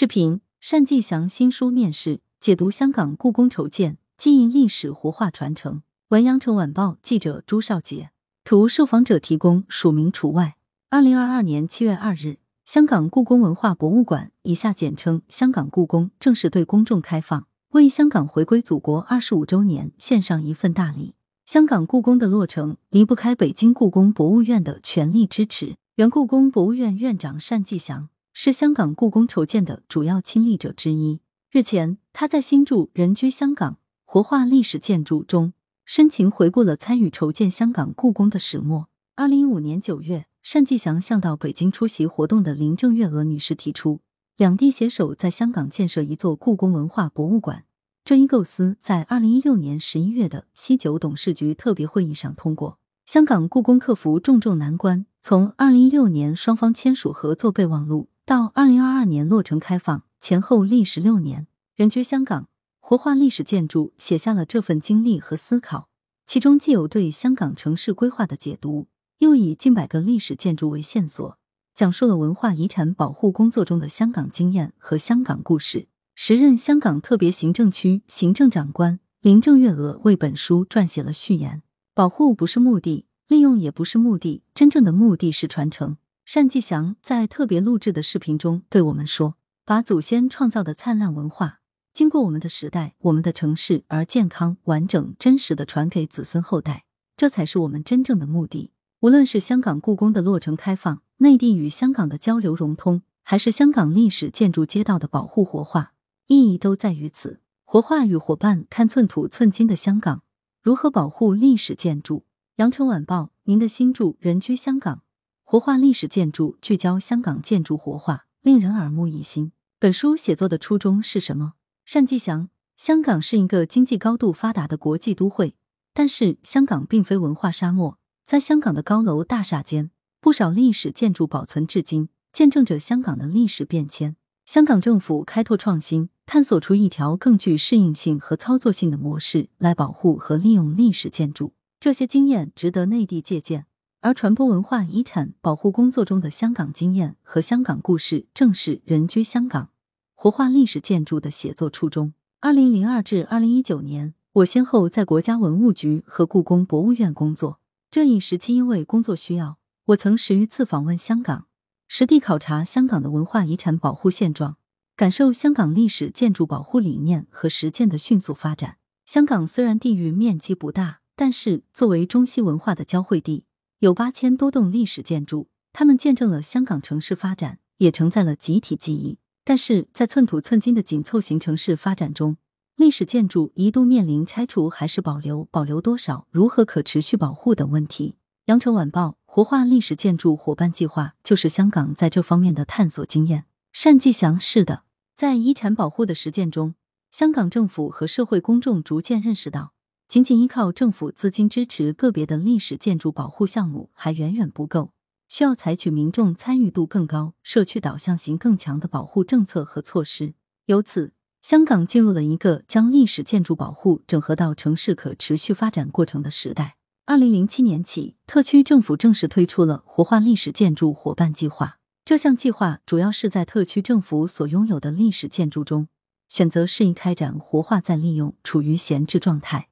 视频：单霁翔新书面世，解读香港故宫筹建，经营历史活化传承。文阳城晚报记者朱少杰，图受访者提供，署名除外。二零二二年七月二日，香港故宫文化博物馆（以下简称香港故宫）正式对公众开放，为香港回归祖国二十五周年献上一份大礼。香港故宫的落成离不开北京故宫博物院的全力支持。原故宫博物院院长单霁翔是香港故宫筹建的主要亲历者之一。日前，他在新著《人居香港：活化历史建筑》中。深情回顾了参与筹建香港故宫的始末。二零一五年九月，单霁翔向到北京出席活动的林郑月娥女士提出，两地携手在香港建设一座故宫文化博物馆。这一构思在二零一六年十一月的西九董事局特别会议上通过。香港故宫克服重重难关，从二零一六年双方签署合作备忘录到二零二二年落成开放，前后历时六年。人居香港。活化历史建筑，写下了这份经历和思考。其中既有对香港城市规划的解读，又以近百个历史建筑为线索，讲述了文化遗产保护工作中的香港经验和香港故事。时任香港特别行政区行政长官林郑月娥为本书撰写了序言：“保护不是目的，利用也不是目的，真正的目的是传承。”单霁翔在特别录制的视频中对我们说：“把祖先创造的灿烂文化。”经过我们的时代，我们的城市，而健康、完整、真实的传给子孙后代，这才是我们真正的目的。无论是香港故宫的落成开放，内地与香港的交流融通，还是香港历史建筑街道的保护活化，意义都在于此。活化与伙伴看寸土寸金的香港如何保护历史建筑。羊城晚报，您的新著《人居香港：活化历史建筑》，聚焦香港建筑活化，令人耳目一新。本书写作的初衷是什么？单霁翔，香港是一个经济高度发达的国际都会，但是香港并非文化沙漠。在香港的高楼大厦间，不少历史建筑保存至今，见证着香港的历史变迁。香港政府开拓创新，探索出一条更具适应性和操作性的模式来保护和利用历史建筑。这些经验值得内地借鉴，而传播文化遗产保护工作中的香港经验和香港故事，正是人居香港。活化历史建筑的写作初衷。二零零二至二零一九年，我先后在国家文物局和故宫博物院工作。这一时期，因为工作需要，我曾十余次访问香港，实地考察香港的文化遗产保护现状，感受香港历史建筑保护理念和实践的迅速发展。香港虽然地域面积不大，但是作为中西文化的交汇地，有八千多栋历史建筑，它们见证了香港城市发展，也承载了集体记忆。但是在寸土寸金的紧凑型城市发展中，历史建筑一度面临拆除还是保留、保留多少、如何可持续保护等问题。羊城晚报活化历史建筑伙伴计划就是香港在这方面的探索经验。单霁翔是的，在遗产保护的实践中，香港政府和社会公众逐渐认识到，仅仅依靠政府资金支持个别的历史建筑保护项目还远远不够。需要采取民众参与度更高、社区导向型更强的保护政策和措施。由此，香港进入了一个将历史建筑保护整合到城市可持续发展过程的时代。二零零七年起，特区政府正式推出了活化历史建筑伙伴计划。这项计划主要是在特区政府所拥有的历史建筑中，选择适宜开展活化再利用、处于闲置状态，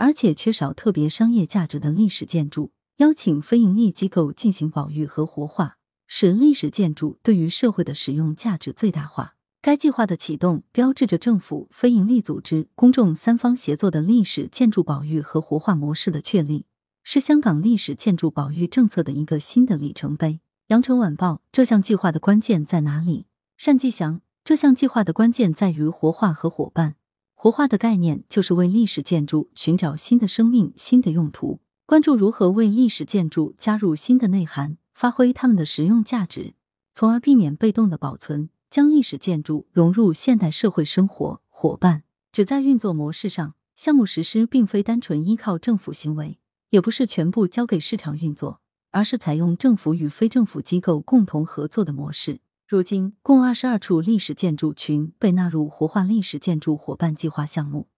而且缺少特别商业价值的历史建筑。邀请非营利机构进行保育和活化，使历史建筑对于社会的使用价值最大化。该计划的启动，标志着政府、非营利组织、公众三方协作的历史建筑保育和活化模式的确立，是香港历史建筑保育政策的一个新的里程碑。羊城晚报，这项计划的关键在哪里？单霁翔，这项计划的关键在于活化和伙伴。活化的概念就是为历史建筑寻找新的生命、新的用途。关注如何为历史建筑加入新的内涵，发挥它们的实用价值，从而避免被动的保存，将历史建筑融入现代社会生活。伙伴只在运作模式上，项目实施并非单纯依靠政府行为，也不是全部交给市场运作，而是采用政府与非政府机构共同合作的模式。如今，共二十二处历史建筑群被纳入活化历史建筑伙伴计划项目。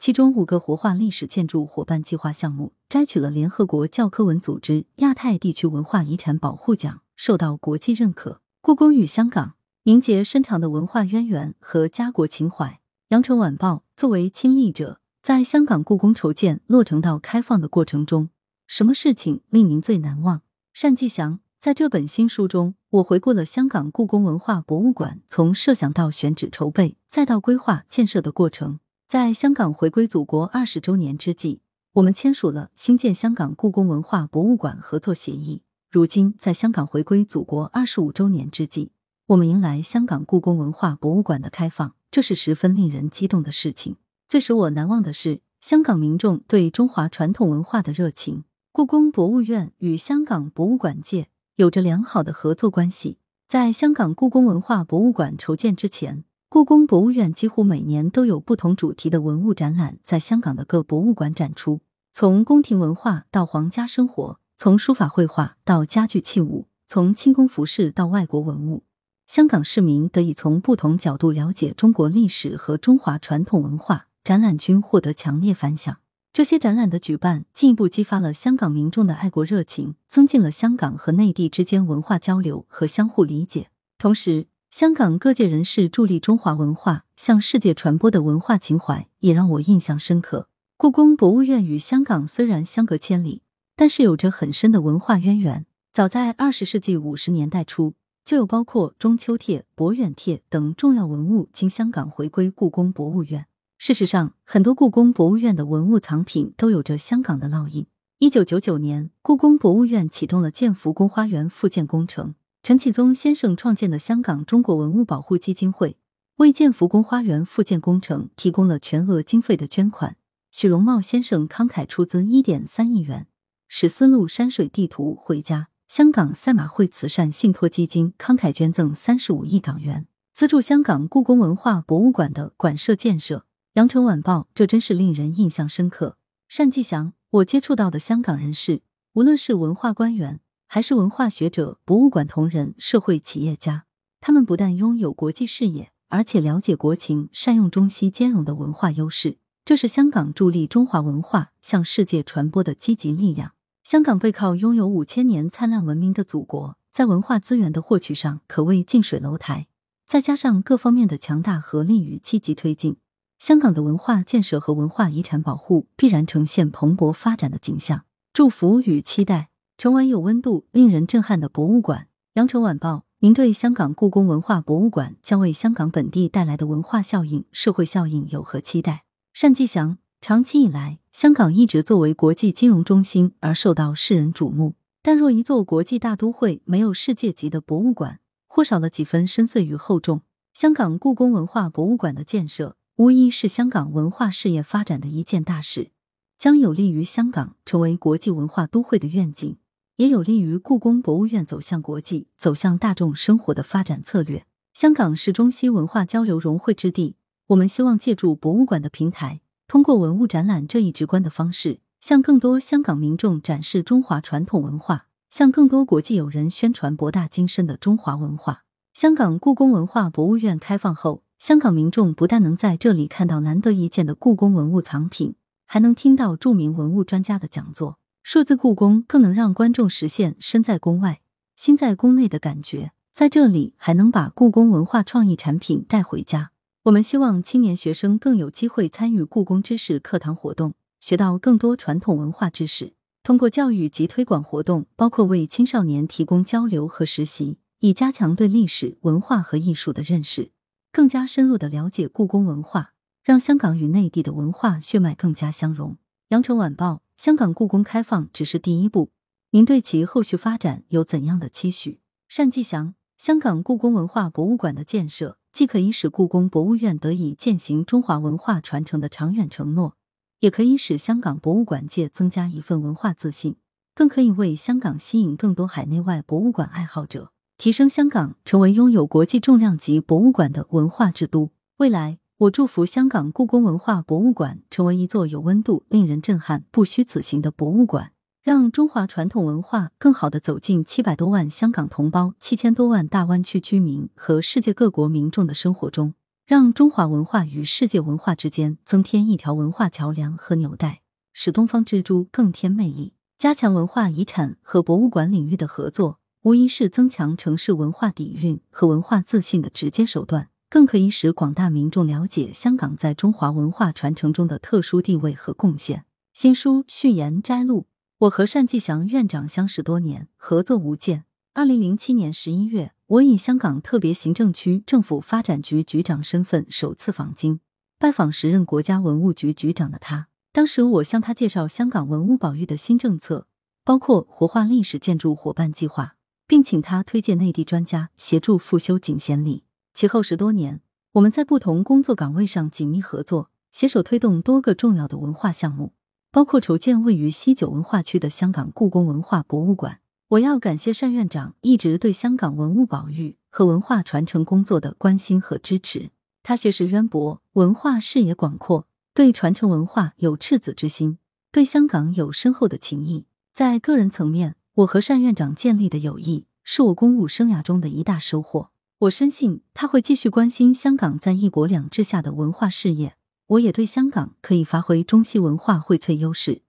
其中五个活化历史建筑伙伴计划项目摘取了联合国教科文组织亚太地区文化遗产保护奖，受到国际认可。故宫与香港凝结深长的文化渊源和家国情怀。羊城晚报作为亲历者，在香港故宫筹建落成到开放的过程中，什么事情令您最难忘？单霁翔在这本新书中，我回顾了香港故宫文化博物馆从设想到选址筹备，再到规划建设的过程。在香港回归祖国二十周年之际，我们签署了新建香港故宫文化博物馆合作协议。如今，在香港回归祖国二十五周年之际，我们迎来香港故宫文化博物馆的开放，这是十分令人激动的事情。最使我难忘的是香港民众对中华传统文化的热情。故宫博物院与香港博物馆界有着良好的合作关系。在香港故宫文化博物馆筹建之前，故宫博物院几乎每年都有不同主题的文物展览在香港的各博物馆展出，从宫廷文化到皇家生活，从书法绘画到家具器物，从清宫服饰到外国文物，香港市民得以从不同角度了解中国历史和中华传统文化，展览均获得强烈反响。这些展览的举办，进一步激发了香港民众的爱国热情，增进了香港和内地之间文化交流和相互理解，同时。香港各界人士助力中华文化向世界传播的文化情怀，也让我印象深刻。故宫博物院与香港虽然相隔千里，但是有着很深的文化渊源。早在二十世纪五十年代初，就有包括中秋帖、博远帖等重要文物经香港回归故宫博物院。事实上，很多故宫博物院的文物藏品都有着香港的烙印。一九九九年，故宫博物院启动了建福宫花园复建工程。陈启宗先生创建的香港中国文物保护基金会为建福宫花园复建工程提供了全额经费的捐款。许荣茂先生慷慨出资一点三亿元。史思路山水地图回家。香港赛马会慈善信托基金慷慨捐赠三十五亿港元，资助香港故宫文化博物馆的馆舍建设。羊城晚报，这真是令人印象深刻。单霁翔，我接触到的香港人士，无论是文化官员。还是文化学者、博物馆同仁、社会企业家，他们不但拥有国际视野，而且了解国情，善用中西兼容的文化优势，这是香港助力中华文化向世界传播的积极力量。香港背靠拥有五千年灿烂文明的祖国，在文化资源的获取上可谓近水楼台，再加上各方面的强大合力与积极推进，香港的文化建设和文化遗产保护必然呈现蓬勃发展的景象。祝福与期待。成为有温度、令人震撼的博物馆。羊城晚报，您对香港故宫文化博物馆将为香港本地带来的文化效应、社会效应有何期待？单霁翔，长期以来，香港一直作为国际金融中心而受到世人瞩目。但若一座国际大都会没有世界级的博物馆，或少了几分深邃与厚重。香港故宫文化博物馆的建设，无疑是香港文化事业发展的一件大事，将有利于香港成为国际文化都会的愿景。也有利于故宫博物院走向国际、走向大众生活的发展策略。香港是中西文化交流融汇之地，我们希望借助博物馆的平台，通过文物展览这一直观的方式，向更多香港民众展示中华传统文化，向更多国际友人宣传博大精深的中华文化。香港故宫文化博物院开放后，香港民众不但能在这里看到难得一见的故宫文物藏品，还能听到著名文物专家的讲座。数字故宫更能让观众实现身在宫外、心在宫内的感觉，在这里还能把故宫文化创意产品带回家。我们希望青年学生更有机会参与故宫知识课堂活动，学到更多传统文化知识。通过教育及推广活动，包括为青少年提供交流和实习，以加强对历史文化和艺术的认识，更加深入的了解故宫文化，让香港与内地的文化血脉更加相融。羊城晚报。香港故宫开放只是第一步，您对其后续发展有怎样的期许？单霁翔，香港故宫文化博物馆的建设，既可以使故宫博物院得以践行中华文化传承的长远承诺，也可以使香港博物馆界增加一份文化自信，更可以为香港吸引更多海内外博物馆爱好者，提升香港成为拥有国际重量级博物馆的文化之都。未来。我祝福香港故宫文化博物馆成为一座有温度、令人震撼、不虚此行的博物馆，让中华传统文化更好的走进七百多万香港同胞、七千多万大湾区居民和世界各国民众的生活中，让中华文化与世界文化之间增添一条文化桥梁和纽带，使东方之珠更添魅力。加强文化遗产和博物馆领域的合作。无疑是增强城市文化底蕴和文化自信的直接手段，更可以使广大民众了解香港在中华文化传承中的特殊地位和贡献。新书序言摘录：我和单霁翔院长相识多年，合作无间。二零零七年十一月，我以香港特别行政区政府发展局局长身份首次访京，拜访时任国家文物局局长的他。当时我向他介绍香港文物保育的新政策，包括活化历史建筑伙伴计划，并请他推荐内地专家协助复修景贤里。其后十多年，我们在不同工作岗位上紧密合作，携手推动多个重要的文化项目，包括筹建位于西九文化区的香港故宫文化博物馆。我要感谢单院长一直对香港文物保育和文化传承工作的关心和支持。他学识渊博，文化视野广阔，对传承文化有赤子之心，对香港有深厚的情谊。在个人层面，我和单院长建立的友谊是我公务生涯中的一大收获。我深信他会继续关心香港在一国两制下的文化事业。我也对香港可以发挥中西文化荟萃优势，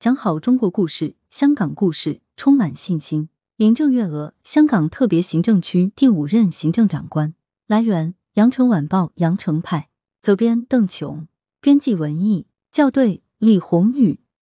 讲好中国故事、香港故事。充满信心。林郑月娥，香港特别行政区第五任行政长官。来源：羊城晚报羊城派。责编：邓琼。编辑：文艺。校对：李红宇。